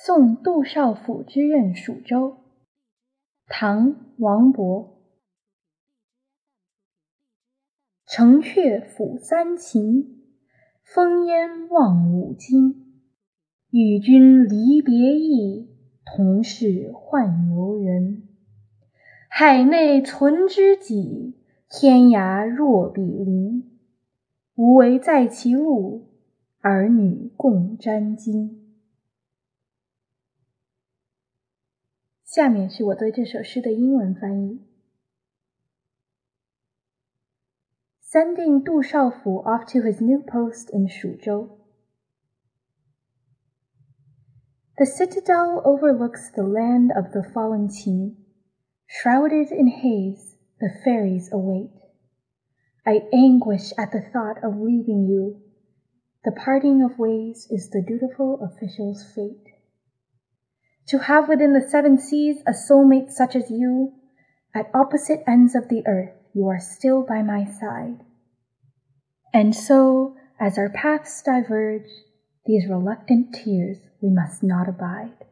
送杜少府之任蜀州。唐·王勃。城阙辅三秦，烽烟望五津。与君离别意，同是宦游人。海内存知己，天涯若比邻。无为在歧路，儿女共沾巾。下面是我对这首诗的英文翻译。Sending Du Shaofu off to his new post in Shuzhou. The citadel overlooks the land of the fallen Qin. Shrouded in haze, the ferries await. I anguish at the thought of leaving you. The parting of ways is the dutiful official's fate. To have within the seven seas a soulmate such as you, at opposite ends of the earth, you are still by my side. And so, as our paths diverge, these reluctant tears we must not abide.